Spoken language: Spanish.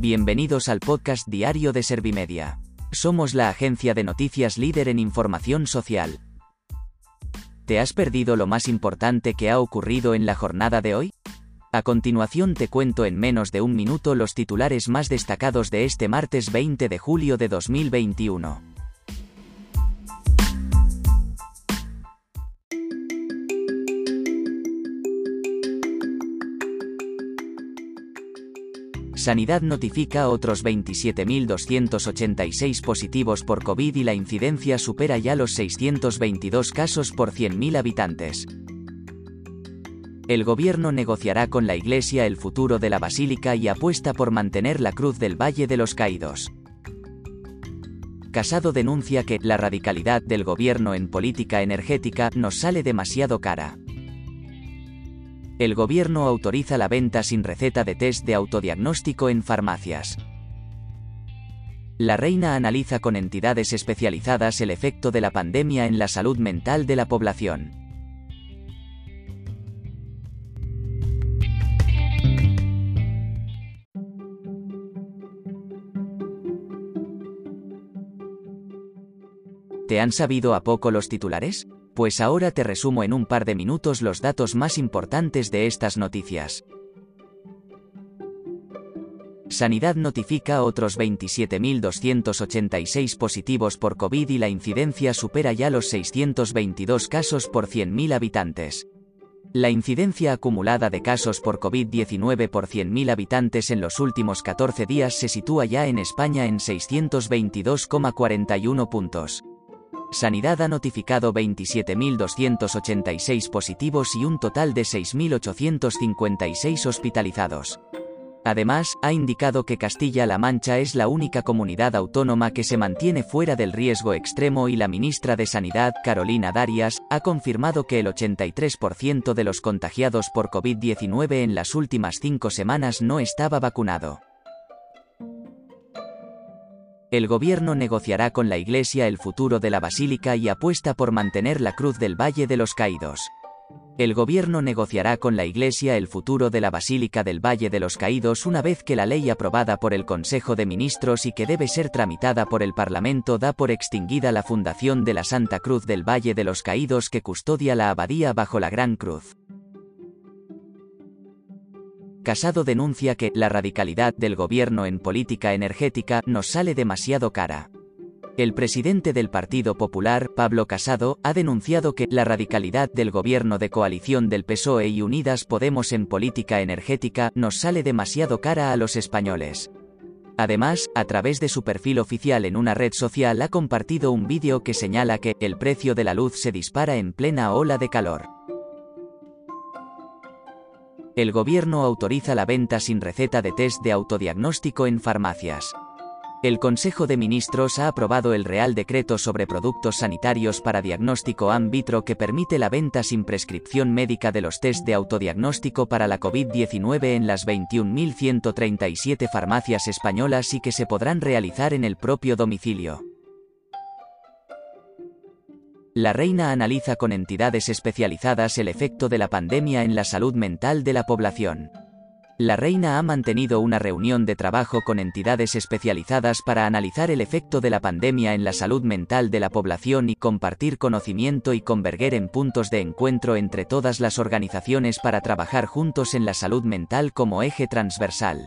Bienvenidos al podcast diario de Servimedia. Somos la agencia de noticias líder en información social. ¿Te has perdido lo más importante que ha ocurrido en la jornada de hoy? A continuación te cuento en menos de un minuto los titulares más destacados de este martes 20 de julio de 2021. Sanidad notifica otros 27.286 positivos por COVID y la incidencia supera ya los 622 casos por 100.000 habitantes. El gobierno negociará con la Iglesia el futuro de la Basílica y apuesta por mantener la Cruz del Valle de los Caídos. Casado denuncia que la radicalidad del gobierno en política energética nos sale demasiado cara el gobierno autoriza la venta sin receta de test de autodiagnóstico en farmacias. La reina analiza con entidades especializadas el efecto de la pandemia en la salud mental de la población. ¿Te han sabido a poco los titulares? Pues ahora te resumo en un par de minutos los datos más importantes de estas noticias. Sanidad notifica otros 27.286 positivos por COVID y la incidencia supera ya los 622 casos por 100.000 habitantes. La incidencia acumulada de casos por COVID-19 por 100.000 habitantes en los últimos 14 días se sitúa ya en España en 622,41 puntos. Sanidad ha notificado 27.286 positivos y un total de 6.856 hospitalizados. Además, ha indicado que Castilla-La Mancha es la única comunidad autónoma que se mantiene fuera del riesgo extremo y la ministra de Sanidad, Carolina Darias, ha confirmado que el 83% de los contagiados por COVID-19 en las últimas cinco semanas no estaba vacunado. El gobierno negociará con la Iglesia el futuro de la Basílica y apuesta por mantener la Cruz del Valle de los Caídos. El gobierno negociará con la Iglesia el futuro de la Basílica del Valle de los Caídos una vez que la ley aprobada por el Consejo de Ministros y que debe ser tramitada por el Parlamento da por extinguida la fundación de la Santa Cruz del Valle de los Caídos que custodia la abadía bajo la Gran Cruz. Casado denuncia que la radicalidad del gobierno en política energética nos sale demasiado cara. El presidente del Partido Popular, Pablo Casado, ha denunciado que la radicalidad del gobierno de coalición del PSOE y Unidas Podemos en política energética nos sale demasiado cara a los españoles. Además, a través de su perfil oficial en una red social ha compartido un vídeo que señala que el precio de la luz se dispara en plena ola de calor el gobierno autoriza la venta sin receta de test de autodiagnóstico en farmacias. El Consejo de Ministros ha aprobado el Real Decreto sobre Productos Sanitarios para Diagnóstico an que permite la venta sin prescripción médica de los test de autodiagnóstico para la COVID-19 en las 21.137 farmacias españolas y que se podrán realizar en el propio domicilio. La reina analiza con entidades especializadas el efecto de la pandemia en la salud mental de la población. La reina ha mantenido una reunión de trabajo con entidades especializadas para analizar el efecto de la pandemia en la salud mental de la población y compartir conocimiento y converger en puntos de encuentro entre todas las organizaciones para trabajar juntos en la salud mental como eje transversal.